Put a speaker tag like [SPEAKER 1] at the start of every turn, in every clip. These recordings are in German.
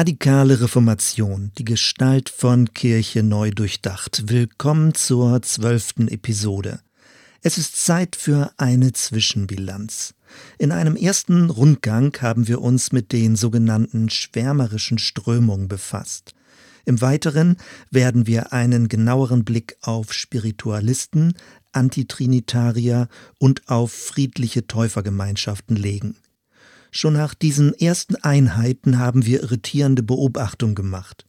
[SPEAKER 1] Radikale Reformation, die Gestalt von Kirche neu durchdacht. Willkommen zur zwölften Episode. Es ist Zeit für eine Zwischenbilanz. In einem ersten Rundgang haben wir uns mit den sogenannten schwärmerischen Strömungen befasst. Im Weiteren werden wir einen genaueren Blick auf Spiritualisten, Antitrinitarier und auf friedliche Täufergemeinschaften legen. Schon nach diesen ersten Einheiten haben wir irritierende Beobachtungen gemacht.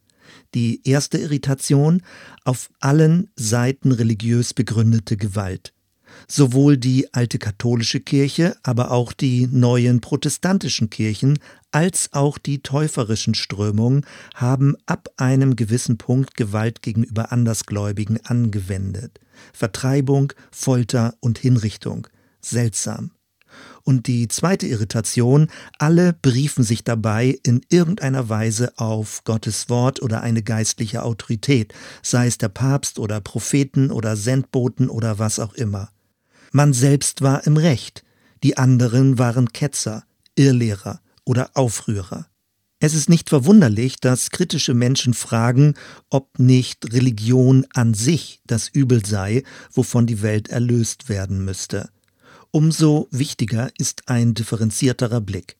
[SPEAKER 1] Die erste Irritation auf allen Seiten religiös begründete Gewalt. Sowohl die alte katholische Kirche, aber auch die neuen protestantischen Kirchen als auch die täuferischen Strömungen haben ab einem gewissen Punkt Gewalt gegenüber Andersgläubigen angewendet. Vertreibung, Folter und Hinrichtung. Seltsam. Und die zweite Irritation, alle beriefen sich dabei in irgendeiner Weise auf Gottes Wort oder eine geistliche Autorität, sei es der Papst oder Propheten oder Sendboten oder was auch immer. Man selbst war im Recht, die anderen waren Ketzer, Irrlehrer oder Aufrührer. Es ist nicht verwunderlich, dass kritische Menschen fragen, ob nicht Religion an sich das Übel sei, wovon die Welt erlöst werden müsste. Umso wichtiger ist ein differenzierterer Blick.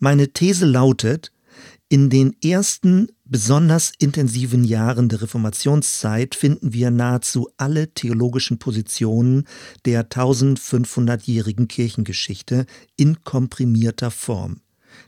[SPEAKER 1] Meine These lautet, in den ersten besonders intensiven Jahren der Reformationszeit finden wir nahezu alle theologischen Positionen der 1500-jährigen Kirchengeschichte in komprimierter Form.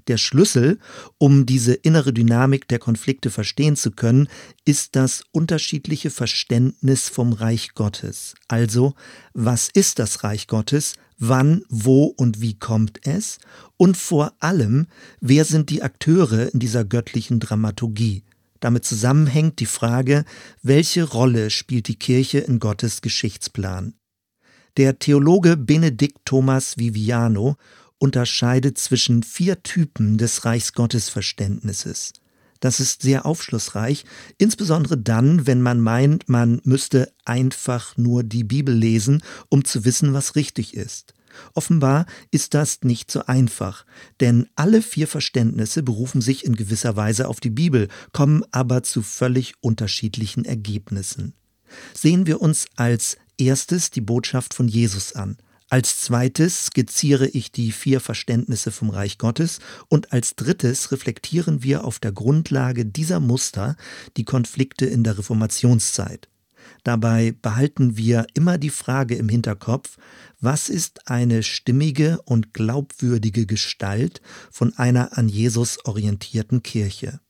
[SPEAKER 1] Der Schlüssel, um diese innere Dynamik der Konflikte verstehen zu können, ist das unterschiedliche Verständnis vom Reich Gottes. Also, was ist das Reich Gottes? Wann, wo und wie kommt es? Und vor allem, wer sind die Akteure in dieser göttlichen Dramaturgie? Damit zusammenhängt die Frage, welche Rolle spielt die Kirche in Gottes Geschichtsplan? Der Theologe Benedikt Thomas Viviano unterscheidet zwischen vier Typen des Reichsgottesverständnisses. Das ist sehr aufschlussreich, insbesondere dann, wenn man meint, man müsste einfach nur die Bibel lesen, um zu wissen, was richtig ist. Offenbar ist das nicht so einfach, denn alle vier Verständnisse berufen sich in gewisser Weise auf die Bibel, kommen aber zu völlig unterschiedlichen Ergebnissen. Sehen wir uns als erstes die Botschaft von Jesus an. Als zweites skizziere ich die vier Verständnisse vom Reich Gottes und als drittes reflektieren wir auf der Grundlage dieser Muster die Konflikte in der Reformationszeit. Dabei behalten wir immer die Frage im Hinterkopf, was ist eine stimmige und glaubwürdige Gestalt von einer an Jesus orientierten Kirche?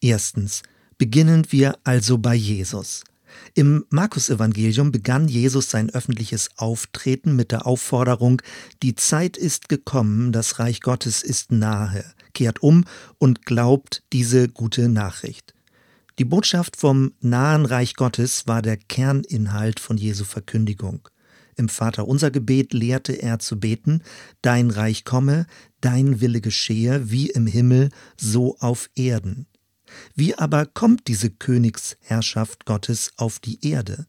[SPEAKER 1] Erstens, beginnen wir also bei Jesus. Im Markus-Evangelium begann Jesus sein öffentliches Auftreten mit der Aufforderung: Die Zeit ist gekommen, das Reich Gottes ist nahe. Kehrt um und glaubt diese gute Nachricht. Die Botschaft vom nahen Reich Gottes war der Kerninhalt von Jesu Verkündigung. Im Vaterunser Gebet lehrte er zu beten: Dein Reich komme, dein Wille geschehe, wie im Himmel, so auf Erden. Wie aber kommt diese Königsherrschaft Gottes auf die Erde?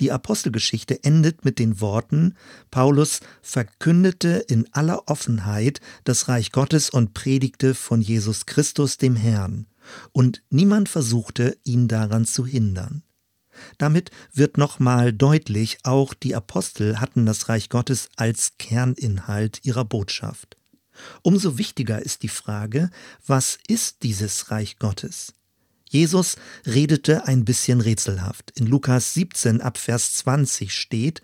[SPEAKER 1] Die Apostelgeschichte endet mit den Worten, Paulus verkündete in aller Offenheit das Reich Gottes und predigte von Jesus Christus dem Herrn, und niemand versuchte, ihn daran zu hindern. Damit wird nochmal deutlich, auch die Apostel hatten das Reich Gottes als Kerninhalt ihrer Botschaft. Umso wichtiger ist die Frage, was ist dieses Reich Gottes? Jesus redete ein bisschen rätselhaft. In Lukas 17 ab Vers 20 steht,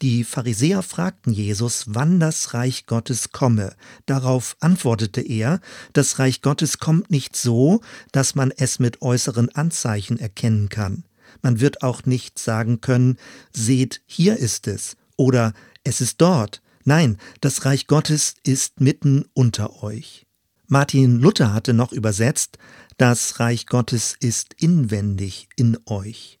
[SPEAKER 1] die Pharisäer fragten Jesus, wann das Reich Gottes komme. Darauf antwortete er, das Reich Gottes kommt nicht so, dass man es mit äußeren Anzeichen erkennen kann. Man wird auch nicht sagen können, seht, hier ist es oder es ist dort, Nein, das Reich Gottes ist mitten unter euch. Martin Luther hatte noch übersetzt, das Reich Gottes ist inwendig in euch.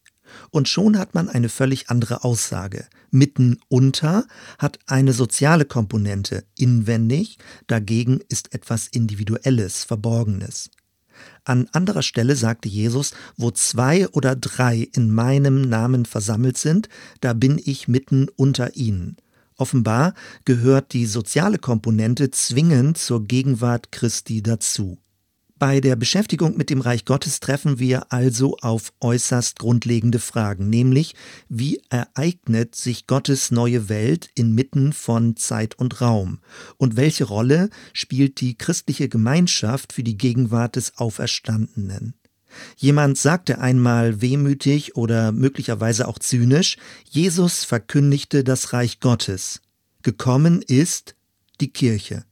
[SPEAKER 1] Und schon hat man eine völlig andere Aussage. Mitten unter hat eine soziale Komponente, inwendig dagegen ist etwas Individuelles, Verborgenes. An anderer Stelle sagte Jesus, wo zwei oder drei in meinem Namen versammelt sind, da bin ich mitten unter ihnen. Offenbar gehört die soziale Komponente zwingend zur Gegenwart Christi dazu. Bei der Beschäftigung mit dem Reich Gottes treffen wir also auf äußerst grundlegende Fragen, nämlich wie ereignet sich Gottes neue Welt inmitten von Zeit und Raum und welche Rolle spielt die christliche Gemeinschaft für die Gegenwart des Auferstandenen. Jemand sagte einmal wehmütig oder möglicherweise auch zynisch, Jesus verkündigte das Reich Gottes. Gekommen ist die Kirche.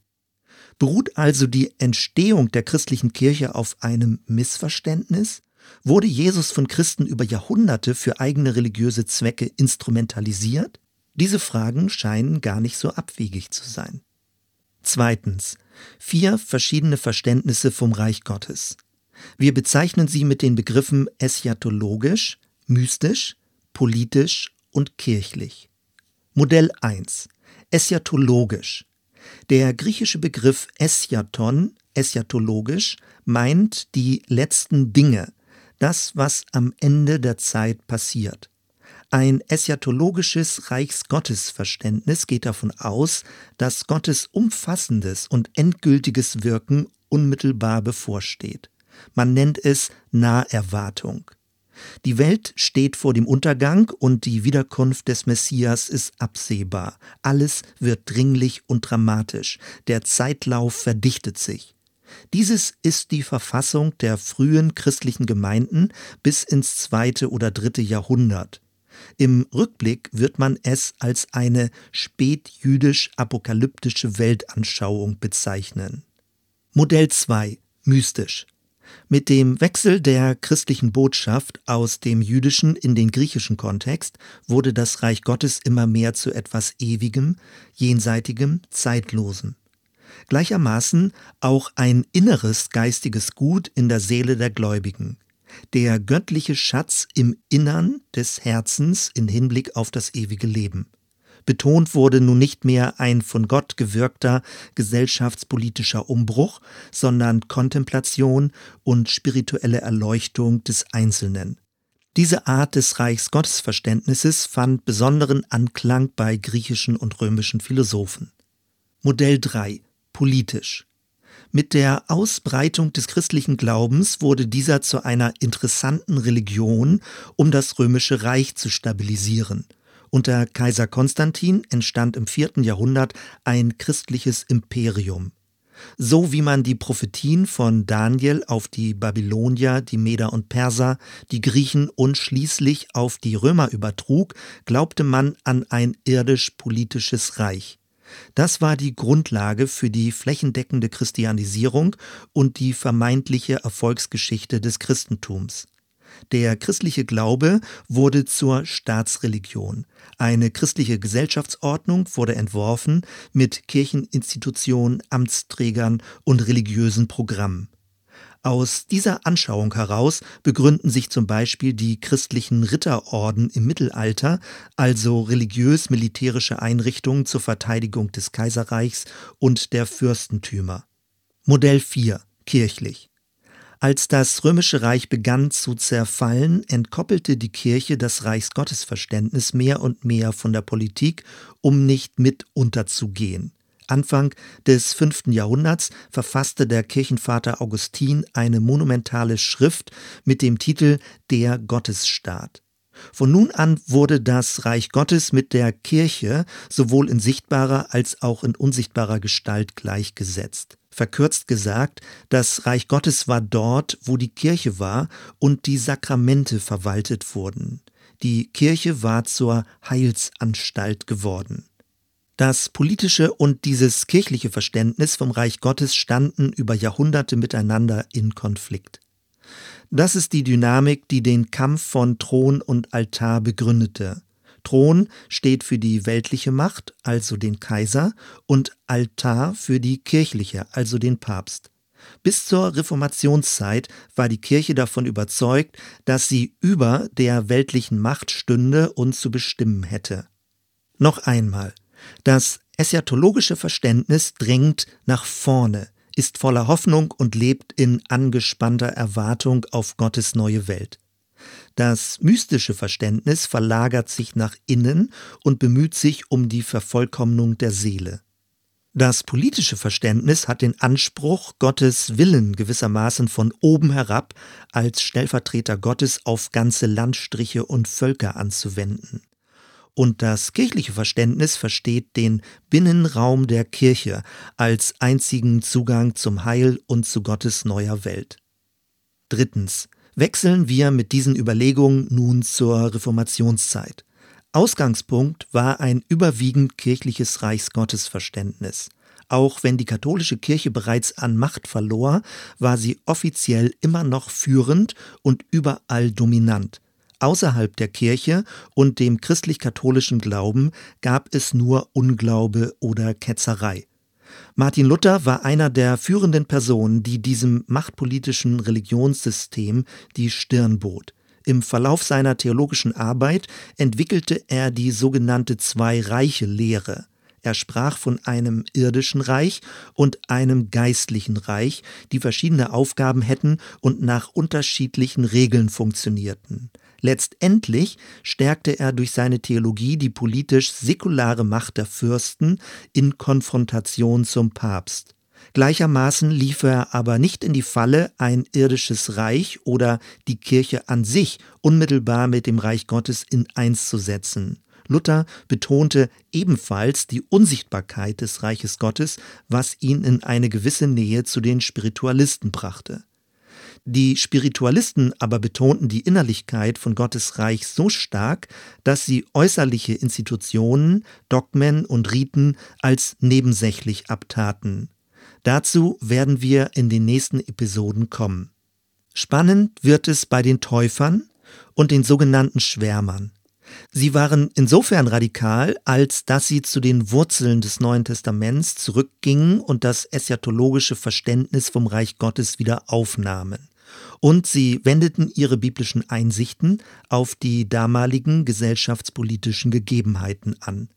[SPEAKER 1] Beruht also die Entstehung der christlichen Kirche auf einem Missverständnis? Wurde Jesus von Christen über Jahrhunderte für eigene religiöse Zwecke instrumentalisiert? Diese Fragen scheinen gar nicht so abwegig zu sein. Zweitens. Vier verschiedene Verständnisse vom Reich Gottes. Wir bezeichnen sie mit den Begriffen eschatologisch, mystisch, politisch und kirchlich. Modell 1. Eschatologisch. Der griechische Begriff Eschaton, eschatologisch, meint die letzten Dinge, das, was am Ende der Zeit passiert. Ein eschatologisches Reichsgottesverständnis geht davon aus, dass Gottes umfassendes und endgültiges Wirken unmittelbar bevorsteht. Man nennt es Naherwartung. Die Welt steht vor dem Untergang und die Wiederkunft des Messias ist absehbar. Alles wird dringlich und dramatisch. Der Zeitlauf verdichtet sich. Dieses ist die Verfassung der frühen christlichen Gemeinden bis ins zweite oder dritte Jahrhundert. Im Rückblick wird man es als eine spätjüdisch-apokalyptische Weltanschauung bezeichnen. Modell 2 mystisch. Mit dem Wechsel der christlichen Botschaft aus dem jüdischen in den griechischen Kontext wurde das Reich Gottes immer mehr zu etwas Ewigem, Jenseitigem, Zeitlosem. Gleichermaßen auch ein inneres geistiges Gut in der Seele der Gläubigen. Der göttliche Schatz im Innern des Herzens in Hinblick auf das ewige Leben. Betont wurde nun nicht mehr ein von Gott gewirkter gesellschaftspolitischer Umbruch, sondern Kontemplation und spirituelle Erleuchtung des Einzelnen. Diese Art des Reichsgottesverständnisses fand besonderen Anklang bei griechischen und römischen Philosophen. Modell 3 Politisch mit der Ausbreitung des christlichen Glaubens wurde dieser zu einer interessanten Religion, um das römische Reich zu stabilisieren. Unter Kaiser Konstantin entstand im vierten Jahrhundert ein christliches Imperium. So wie man die Prophetien von Daniel auf die Babylonier, die Meder und Perser, die Griechen und schließlich auf die Römer übertrug, glaubte man an ein irdisch-politisches Reich. Das war die Grundlage für die flächendeckende Christianisierung und die vermeintliche Erfolgsgeschichte des Christentums. Der christliche Glaube wurde zur Staatsreligion. Eine christliche Gesellschaftsordnung wurde entworfen mit Kircheninstitutionen, Amtsträgern und religiösen Programmen. Aus dieser Anschauung heraus begründen sich zum Beispiel die christlichen Ritterorden im Mittelalter, also religiös-militärische Einrichtungen zur Verteidigung des Kaiserreichs und der Fürstentümer. Modell 4 kirchlich. Als das römische Reich begann zu zerfallen, entkoppelte die Kirche das Reichsgottesverständnis mehr und mehr von der Politik, um nicht mit unterzugehen. Anfang des fünften Jahrhunderts verfasste der Kirchenvater Augustin eine monumentale Schrift mit dem Titel Der Gottesstaat. Von nun an wurde das Reich Gottes mit der Kirche sowohl in sichtbarer als auch in unsichtbarer Gestalt gleichgesetzt. Verkürzt gesagt, das Reich Gottes war dort, wo die Kirche war und die Sakramente verwaltet wurden. Die Kirche war zur Heilsanstalt geworden. Das politische und dieses kirchliche Verständnis vom Reich Gottes standen über Jahrhunderte miteinander in Konflikt. Das ist die Dynamik, die den Kampf von Thron und Altar begründete. Thron steht für die weltliche Macht, also den Kaiser, und Altar für die kirchliche, also den Papst. Bis zur Reformationszeit war die Kirche davon überzeugt, dass sie über der weltlichen Macht stünde und zu bestimmen hätte. Noch einmal, das eschatologische Verständnis drängt nach vorne, ist voller Hoffnung und lebt in angespannter Erwartung auf Gottes neue Welt. Das mystische Verständnis verlagert sich nach innen und bemüht sich um die Vervollkommnung der Seele. Das politische Verständnis hat den Anspruch, Gottes Willen gewissermaßen von oben herab als Stellvertreter Gottes auf ganze Landstriche und Völker anzuwenden. Und das kirchliche Verständnis versteht den Binnenraum der Kirche als einzigen Zugang zum Heil und zu Gottes neuer Welt. Drittens. Wechseln wir mit diesen Überlegungen nun zur Reformationszeit. Ausgangspunkt war ein überwiegend kirchliches Reichsgottesverständnis. Auch wenn die katholische Kirche bereits an Macht verlor, war sie offiziell immer noch führend und überall dominant. Außerhalb der Kirche und dem christlich-katholischen Glauben gab es nur Unglaube oder Ketzerei. Martin Luther war einer der führenden Personen, die diesem machtpolitischen Religionssystem die Stirn bot. Im Verlauf seiner theologischen Arbeit entwickelte er die sogenannte Zwei-Reiche-Lehre. Er sprach von einem irdischen Reich und einem geistlichen Reich, die verschiedene Aufgaben hätten und nach unterschiedlichen Regeln funktionierten. Letztendlich stärkte er durch seine Theologie die politisch säkulare Macht der Fürsten in Konfrontation zum Papst. Gleichermaßen lief er aber nicht in die Falle, ein irdisches Reich oder die Kirche an sich unmittelbar mit dem Reich Gottes in eins zu setzen. Luther betonte ebenfalls die Unsichtbarkeit des Reiches Gottes, was ihn in eine gewisse Nähe zu den Spiritualisten brachte. Die Spiritualisten aber betonten die Innerlichkeit von Gottes Reich so stark, dass sie äußerliche Institutionen, Dogmen und Riten als nebensächlich abtaten. Dazu werden wir in den nächsten Episoden kommen. Spannend wird es bei den Täufern und den sogenannten Schwärmern. Sie waren insofern radikal, als dass sie zu den Wurzeln des Neuen Testaments zurückgingen und das eschatologische Verständnis vom Reich Gottes wieder aufnahmen. Und sie wendeten ihre biblischen Einsichten auf die damaligen gesellschaftspolitischen Gegebenheiten an.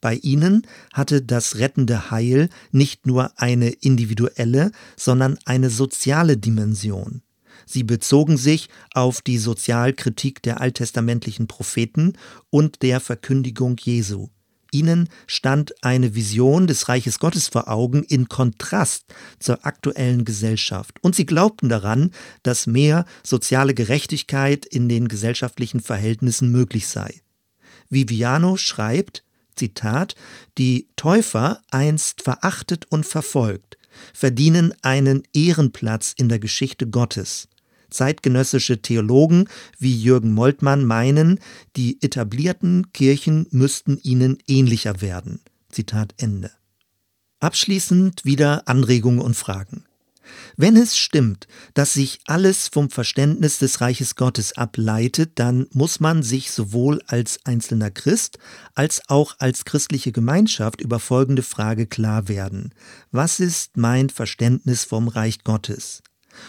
[SPEAKER 1] Bei ihnen hatte das rettende Heil nicht nur eine individuelle, sondern eine soziale Dimension. Sie bezogen sich auf die Sozialkritik der alttestamentlichen Propheten und der Verkündigung Jesu. Ihnen stand eine Vision des Reiches Gottes vor Augen in Kontrast zur aktuellen Gesellschaft. Und sie glaubten daran, dass mehr soziale Gerechtigkeit in den gesellschaftlichen Verhältnissen möglich sei. Viviano schreibt, Zitat, die Täufer, einst verachtet und verfolgt, verdienen einen Ehrenplatz in der Geschichte Gottes. Zeitgenössische Theologen wie Jürgen Moltmann meinen, die etablierten Kirchen müssten ihnen ähnlicher werden. Zitat Ende. Abschließend wieder Anregungen und Fragen. Wenn es stimmt, dass sich alles vom Verständnis des Reiches Gottes ableitet, dann muss man sich sowohl als einzelner Christ als auch als christliche Gemeinschaft über folgende Frage klar werden. Was ist mein Verständnis vom Reich Gottes?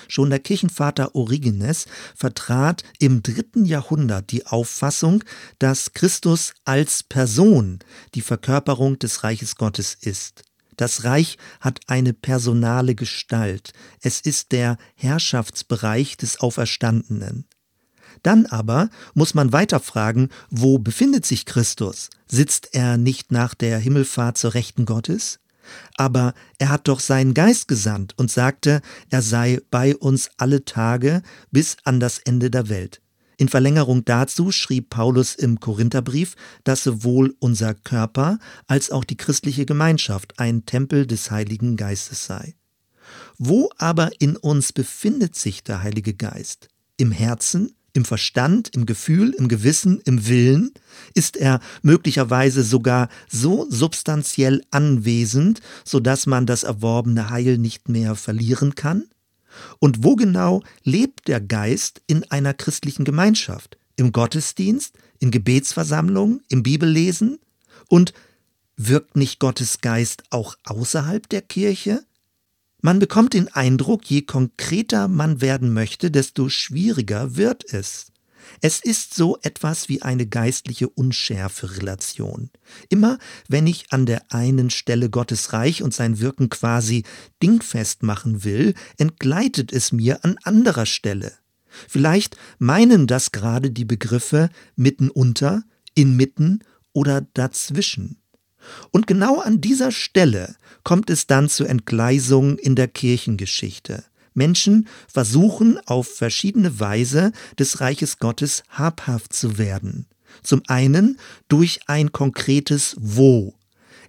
[SPEAKER 1] Schon der Kirchenvater Origenes vertrat im dritten Jahrhundert die Auffassung, dass Christus als Person die Verkörperung des Reiches Gottes ist. Das Reich hat eine personale Gestalt. Es ist der Herrschaftsbereich des Auferstandenen. Dann aber muss man weiter fragen, wo befindet sich Christus? Sitzt er nicht nach der Himmelfahrt zur Rechten Gottes? Aber er hat doch seinen Geist gesandt und sagte, er sei bei uns alle Tage bis an das Ende der Welt. In Verlängerung dazu schrieb Paulus im Korintherbrief, dass sowohl unser Körper als auch die christliche Gemeinschaft ein Tempel des Heiligen Geistes sei. Wo aber in uns befindet sich der Heilige Geist? Im Herzen, im Verstand, im Gefühl, im Gewissen, im Willen? Ist er möglicherweise sogar so substanziell anwesend, so dass man das erworbene Heil nicht mehr verlieren kann? Und wo genau lebt der Geist in einer christlichen Gemeinschaft? Im Gottesdienst, in Gebetsversammlungen, im Bibellesen? Und wirkt nicht Gottes Geist auch außerhalb der Kirche? Man bekommt den Eindruck, je konkreter man werden möchte, desto schwieriger wird es. Es ist so etwas wie eine geistliche Unschärfe-Relation. Immer wenn ich an der einen Stelle Gottes Reich und sein Wirken quasi dingfest machen will, entgleitet es mir an anderer Stelle. Vielleicht meinen das gerade die Begriffe mitten unter, inmitten oder dazwischen. Und genau an dieser Stelle kommt es dann zu Entgleisungen in der Kirchengeschichte. Menschen versuchen auf verschiedene Weise des Reiches Gottes habhaft zu werden. Zum einen durch ein konkretes Wo.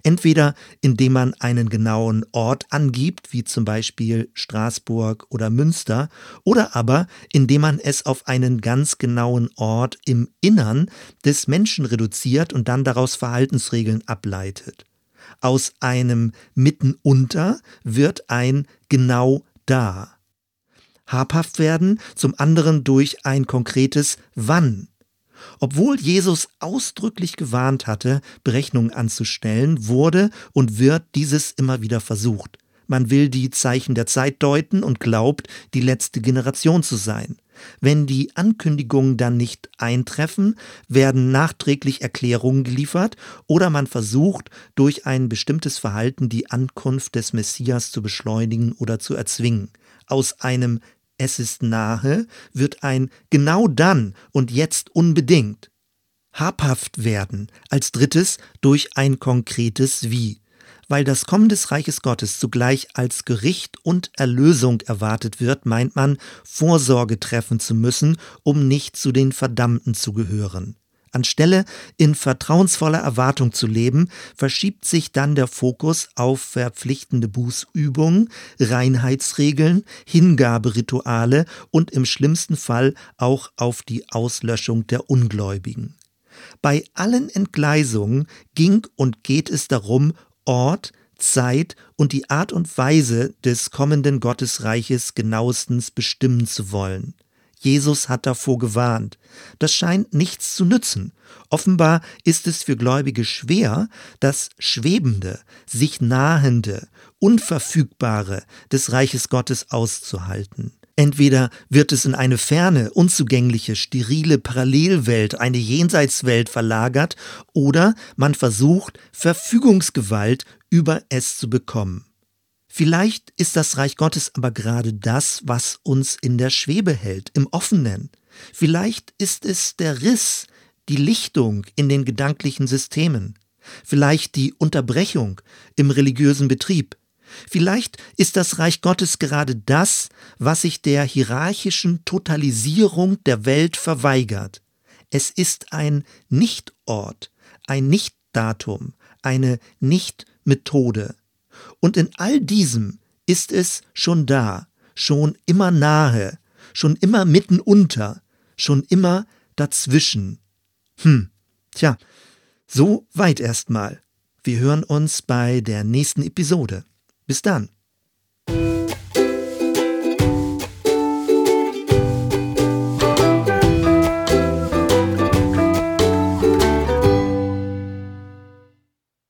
[SPEAKER 1] Entweder indem man einen genauen Ort angibt, wie zum Beispiel Straßburg oder Münster, oder aber indem man es auf einen ganz genauen Ort im Innern des Menschen reduziert und dann daraus Verhaltensregeln ableitet. Aus einem mitten unter wird ein genau da. Habhaft werden, zum anderen durch ein konkretes Wann. Obwohl Jesus ausdrücklich gewarnt hatte, Berechnungen anzustellen, wurde und wird dieses immer wieder versucht. Man will die Zeichen der Zeit deuten und glaubt, die letzte Generation zu sein. Wenn die Ankündigungen dann nicht eintreffen, werden nachträglich Erklärungen geliefert oder man versucht, durch ein bestimmtes Verhalten die Ankunft des Messias zu beschleunigen oder zu erzwingen. Aus einem Es ist nahe wird ein genau dann und jetzt unbedingt. Habhaft werden als drittes durch ein konkretes Wie weil das Kommen des Reiches Gottes zugleich als Gericht und Erlösung erwartet wird, meint man, Vorsorge treffen zu müssen, um nicht zu den Verdammten zu gehören. Anstelle in vertrauensvoller Erwartung zu leben, verschiebt sich dann der Fokus auf verpflichtende Bußübungen, Reinheitsregeln, Hingaberituale und im schlimmsten Fall auch auf die Auslöschung der Ungläubigen. Bei allen Entgleisungen ging und geht es darum, Ort, Zeit und die Art und Weise des kommenden Gottesreiches genauestens bestimmen zu wollen. Jesus hat davor gewarnt. Das scheint nichts zu nützen. Offenbar ist es für Gläubige schwer, das Schwebende, sich Nahende, Unverfügbare des Reiches Gottes auszuhalten. Entweder wird es in eine ferne, unzugängliche, sterile Parallelwelt, eine Jenseitswelt verlagert, oder man versucht, Verfügungsgewalt über es zu bekommen. Vielleicht ist das Reich Gottes aber gerade das, was uns in der Schwebe hält, im Offenen. Vielleicht ist es der Riss, die Lichtung in den gedanklichen Systemen. Vielleicht die Unterbrechung im religiösen Betrieb. Vielleicht ist das Reich Gottes gerade das, was sich der hierarchischen Totalisierung der Welt verweigert. Es ist ein Nichtort, ein Nichtdatum, eine Nichtmethode. Und in all diesem ist es schon da, schon immer nahe, schon immer mitten unter, schon immer dazwischen. Hm, tja, so weit erstmal. Wir hören uns bei der nächsten Episode. Bis dann.